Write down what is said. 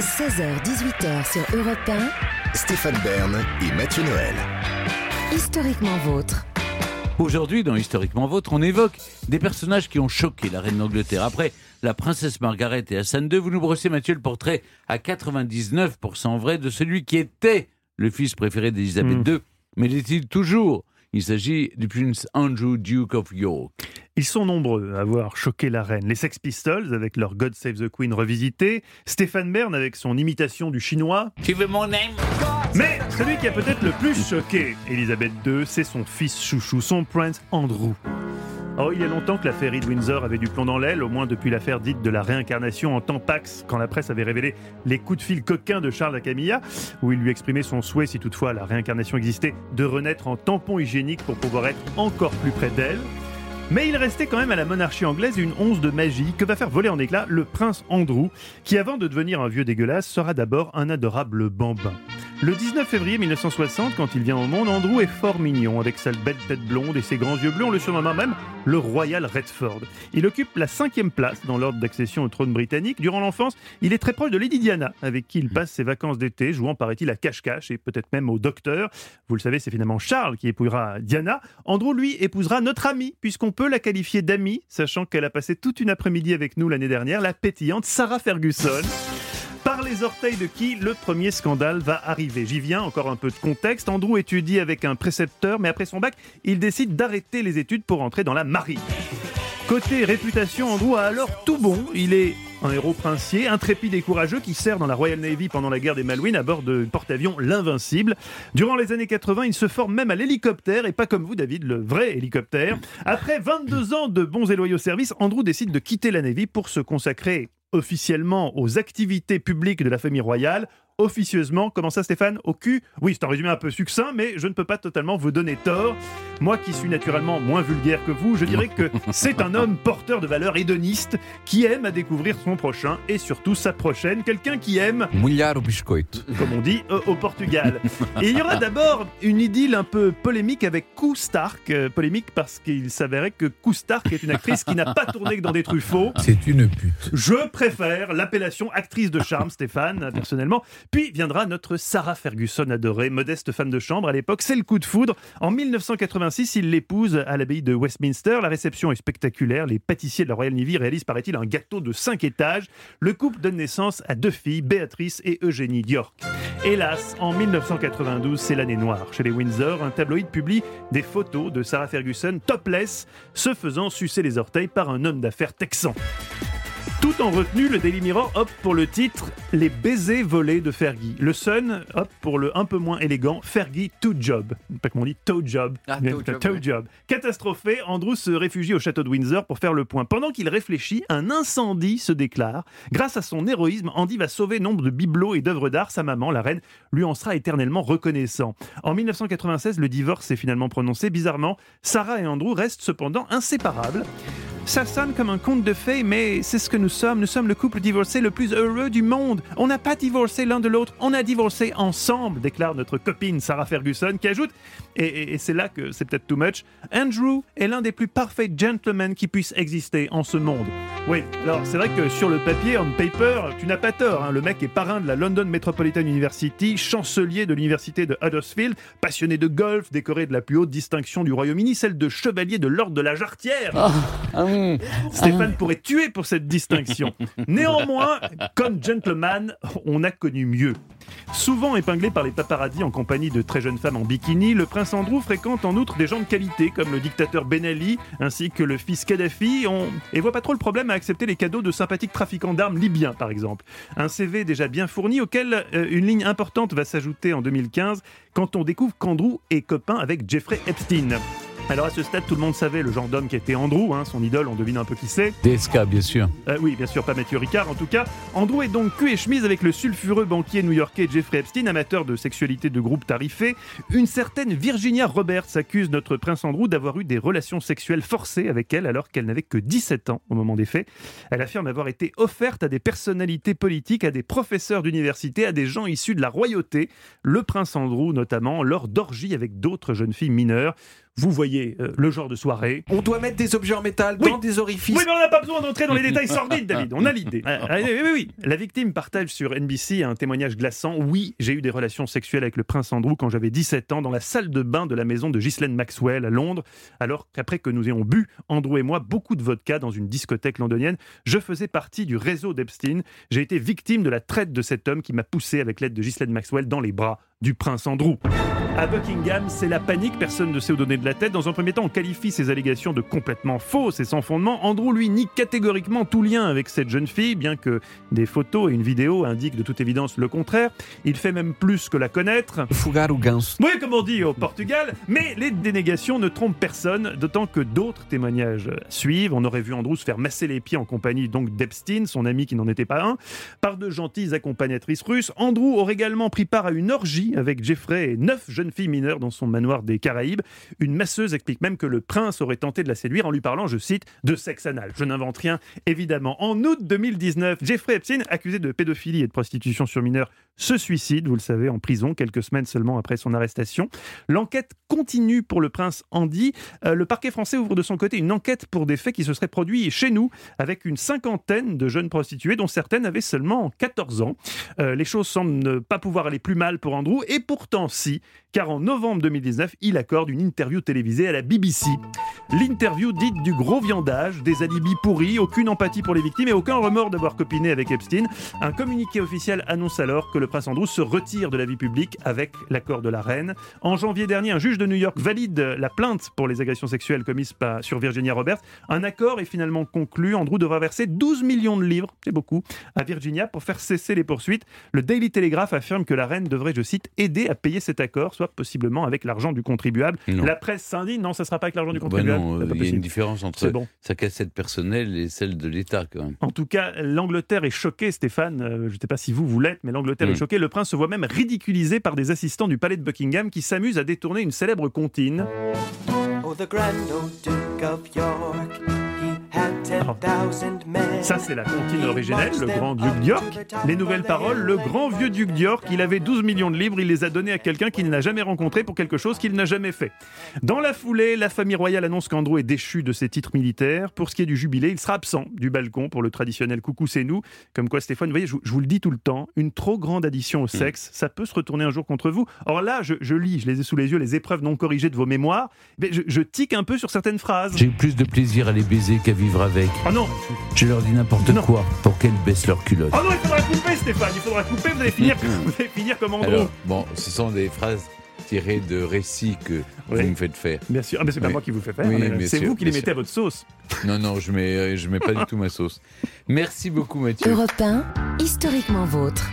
16h-18h sur Europe 1, Stéphane Bern et Mathieu Noël. historiquement vôtre. Aujourd'hui, dans Historiquement Vôtre, on évoque des personnages qui ont choqué la reine d'Angleterre. Après la princesse Margaret et Hassan II, vous nous brossez, Mathieu, le portrait à 99% vrai de celui qui était le fils préféré d'Élisabeth II. Mais l'est-il toujours? Il s'agit du prince Andrew, Duke of York. Ils sont nombreux à avoir choqué la reine. Les Sex Pistols avec leur God Save the Queen revisité, Stéphane Bern avec son imitation du chinois. Tu veux mon name Mais celui qui a peut-être le plus choqué Elisabeth II, c'est son fils chouchou, son prince Andrew. Oh, il y a longtemps que la de Windsor avait du plomb dans l'aile, au moins depuis l'affaire dite de la réincarnation en temps Pax, quand la presse avait révélé les coups de fil coquins de Charles à Camilla, où il lui exprimait son souhait, si toutefois la réincarnation existait, de renaître en tampon hygiénique pour pouvoir être encore plus près d'elle. Mais il restait quand même à la monarchie anglaise une once de magie que va faire voler en éclats le prince Andrew, qui avant de devenir un vieux dégueulasse sera d'abord un adorable bambin. Le 19 février 1960, quand il vient au monde, Andrew est fort mignon, avec sa belle tête blonde et ses grands yeux bleus, on le surnomme même le Royal Redford. Il occupe la cinquième place dans l'ordre d'accession au trône britannique. Durant l'enfance, il est très proche de Lady Diana, avec qui il passe ses vacances d'été, jouant, paraît-il, à cache-cache et peut-être même au docteur. Vous le savez, c'est finalement Charles qui épousera Diana. Andrew, lui, épousera notre amie, puisqu'on peut la qualifier d'amie, sachant qu'elle a passé toute une après-midi avec nous l'année dernière, la pétillante Sarah Ferguson. Les orteils de qui le premier scandale va arriver? J'y viens, encore un peu de contexte. Andrew étudie avec un précepteur, mais après son bac, il décide d'arrêter les études pour entrer dans la marine. Côté réputation, Andrew a alors tout bon. Il est un héros princier, intrépide et courageux qui sert dans la Royal Navy pendant la guerre des Malouines à bord de porte-avions L'Invincible. Durant les années 80, il se forme même à l'hélicoptère et pas comme vous, David, le vrai hélicoptère. Après 22 ans de bons et loyaux services, Andrew décide de quitter la Navy pour se consacrer officiellement aux activités publiques de la famille royale. Officieusement, comment ça Stéphane? Au cul? Oui, c'est un résumé un peu succinct, mais je ne peux pas totalement vous donner tort. Moi qui suis naturellement moins vulgaire que vous, je dirais que c'est un homme porteur de valeurs hédonistes qui aime à découvrir son prochain et surtout sa prochaine. Quelqu'un qui aime, Mulher o biscoito. comme on dit, euh, au Portugal. Et il y aura d'abord une idylle un peu polémique avec Koo Stark. Euh, polémique parce qu'il s'avérait que Koo Stark est une actrice qui n'a pas tourné que dans des Truffauts. C'est une pute. Je préfère l'appellation actrice de charme, Stéphane, personnellement. Puis viendra notre Sarah Ferguson adorée, modeste femme de chambre à l'époque. C'est le coup de foudre. En 1986, il l'épouse à l'abbaye de Westminster. La réception est spectaculaire. Les pâtissiers de la Royal Navy réalisent, paraît-il, un gâteau de 5 étages. Le couple donne naissance à deux filles, Béatrice et Eugénie d'York. Hélas, en 1992, c'est l'année noire. Chez les Windsor, un tabloïd publie des photos de Sarah Ferguson topless, se faisant sucer les orteils par un homme d'affaires texan. Tout en retenue, le Daily Mirror opte pour le titre Les baisers volés de Fergie. Le Sun opte pour le un peu moins élégant Fergie Toe Job. Pas comme on dit Job. Ah, job, ouais. job. Catastrophé, Andrew se réfugie au château de Windsor pour faire le point. Pendant qu'il réfléchit, un incendie se déclare. Grâce à son héroïsme, Andy va sauver nombre de bibelots et d'œuvres d'art. Sa maman, la reine, lui en sera éternellement reconnaissant. En 1996, le divorce est finalement prononcé. Bizarrement, Sarah et Andrew restent cependant inséparables. Ça sonne comme un conte de fées, mais c'est ce que nous sommes. Nous sommes le couple divorcé le plus heureux du monde. On n'a pas divorcé l'un de l'autre, on a divorcé ensemble, déclare notre copine Sarah Ferguson, qui ajoute, et, c'est là que c'est peut-être too much, Andrew est l'un des plus parfaits gentlemen qui puissent exister en ce monde. Oui, alors c'est vrai que sur le papier, on paper, tu n'as pas tort. hein. Le mec est parrain de la London Metropolitan University, chancelier de l'université de Huddersfield, passionné de golf, décoré de la plus haute distinction du Royaume-Uni, celle de chevalier de l'ordre de la Jarretière. Stéphane pourrait tuer pour cette distinction. Néanmoins, comme gentleman, on a connu mieux. Souvent épinglé par les paparazzis en compagnie de très jeunes femmes en bikini, le prince Andrew fréquente en outre des gens de qualité comme le dictateur Ben Ali ainsi que le fils Kadhafi on... et voit pas trop le problème à accepter les cadeaux de sympathiques trafiquants d'armes libyens par exemple. Un CV déjà bien fourni auquel euh, une ligne importante va s'ajouter en 2015 quand on découvre qu'Andrew est copain avec Jeffrey Epstein. Alors à ce stade, tout le monde savait le genre d'homme qui était Andrew, hein, son idole, on devine un peu qui c'est. DSK, bien sûr. Euh, oui, bien sûr, pas Mathieu Ricard. En tout cas, Andrew est donc cul et chemise avec le sulfureux banquier new-yorkais Jeffrey Epstein, amateur de sexualité de groupe tarifé. Une certaine Virginia Roberts accuse notre prince Andrew d'avoir eu des relations sexuelles forcées avec elle alors qu'elle n'avait que 17 ans au moment des faits. Elle affirme avoir été offerte à des personnalités politiques, à des professeurs d'université, à des gens issus de la royauté, le prince Andrew notamment, lors d'orgies avec d'autres jeunes filles mineures. Vous voyez euh, le genre de soirée. On doit mettre des objets en métal Oui. dans des orifices. Oui, mais on n'a pas besoin d'entrer dans les détails sordides, David. On a l'idée. Ah, ah, oui, oui, oui. La victime partage sur NBC un témoignage glaçant. Oui, j'ai eu des relations sexuelles avec le prince Andrew quand j'avais 17 ans dans la salle de bain de la maison de Ghislaine Maxwell à Londres. Alors qu'après que nous ayons bu, Andrew et moi, beaucoup de vodka dans une discothèque londonienne, je faisais partie du réseau d'Epstein. J'ai été victime de la traite de cet homme qui m'a poussé avec l'aide de Ghislaine Maxwell dans les bras du prince Andrew. À Buckingham, c'est la panique, personne ne sait où donner de la tête. Dans un premier temps, on qualifie ces allégations de complètement fausses et sans fondement. Andrew, lui, nie catégoriquement tout lien avec cette jeune fille, bien que des photos et une vidéo indiquent de toute évidence le contraire. Il fait même plus que la connaître. Fugaro ganso. Oui, comme on dit au Portugal, mais les dénégations ne trompent personne, d'autant que d'autres témoignages suivent. On aurait vu Andrew se faire masser les pieds en compagnie donc d'Epstein, son ami qui n'en était pas un, par de gentilles accompagnatrices russes. Andrew aurait également pris part à une orgie avec Jeffrey et neuf jeunes filles mineures dans son manoir des Caraïbes. Une masseuse explique même que le prince aurait tenté de la séduire en lui parlant, je cite, de sexe anal. Je n'invente rien, évidemment. En août 2019, Jeffrey Epstein, accusé de pédophilie et de prostitution sur mineurs, se suicide, vous le savez, en prison, quelques semaines seulement après son arrestation. L'enquête continue pour le prince Andy. Euh, le parquet français ouvre de son côté une enquête pour des faits qui se seraient produits chez nous, avec une cinquantaine de jeunes prostituées, dont certaines avaient seulement 14 ans. Euh, les choses semblent ne pas pouvoir aller plus mal pour Andrew, et pourtant si, car en novembre 2019, il accorde une interview télévisée à la BBC. L'interview dite du gros viandage, des alibis pourris, aucune empathie pour les victimes et aucun remords d'avoir copiné avec Epstein. Un communiqué officiel annonce alors que le prince Andrew se retire de la vie publique avec l'accord de la reine. En janvier dernier, un juge de New York valide la plainte pour les agressions sexuelles commises sur Virginia Roberts. Un accord est finalement conclu. Andrew devra verser 12 millions de livres, c'est beaucoup, à Virginia pour faire cesser les poursuites. Le Daily Telegraph affirme que la reine devrait, je cite, aider à payer cet accord, soit possiblement avec l'argent du contribuable. Non. La presse s'indigne, non, ça sera pas avec l'argent du Bah contribuable. non, il y a une différence entre bon. sa cassette personnelle et celle de l'État quand même. En tout cas, l'Angleterre est choquée, Stéphane. Euh, je ne sais pas si vous, vous l'êtes, mais l'Angleterre Mm. est choquée. Le prince se voit même ridiculisé par des assistants du palais de Buckingham qui s'amusent à détourner une célèbre comptine. Oh, the grand old Duke of York, he had 10,000 men. Ça, c'est la comptine originelle, le grand duc d'York. Les nouvelles paroles, le grand vieux duc d'York, il avait 12 millions de livres, il les a donnés à quelqu'un qu'il n'a jamais rencontré pour quelque chose qu'il n'a jamais fait. Dans la foulée, la famille royale annonce qu'Andrew est déchu de ses titres militaires. Pour ce qui est du jubilé, il sera absent du balcon pour le traditionnel coucou c'est nous. Comme quoi, Stéphane, vous voyez, je, vous- je vous le dis tout le temps, une trop grande addition au sexe, ça peut se retourner un jour contre vous. Or là, je, je lis, je les ai sous les yeux, les épreuves non corrigées de vos mémoires, mais je, je tique un peu sur certaines phrases. J'ai eu plus de plaisir à les baiser qu'à vivre avec. Oh non, Je leur dis n'importe quoi pour qu'elles baissent leur culotte. oh non, il faudra couper Stéphane, il faudra couper, vous allez finir, vous allez finir comme Andrew. Alors, bon, ce sont des phrases tirées de récits que Oui. vous me faites faire. Bien sûr, ah, mais c'est pas Oui. moi qui vous fais faire, Oui, c'est vous qui les mettez à votre sauce. Non, non, je mets, euh, je mets pas du tout ma sauce. Merci beaucoup, Mathieu. Europe 1, historiquement vôtre.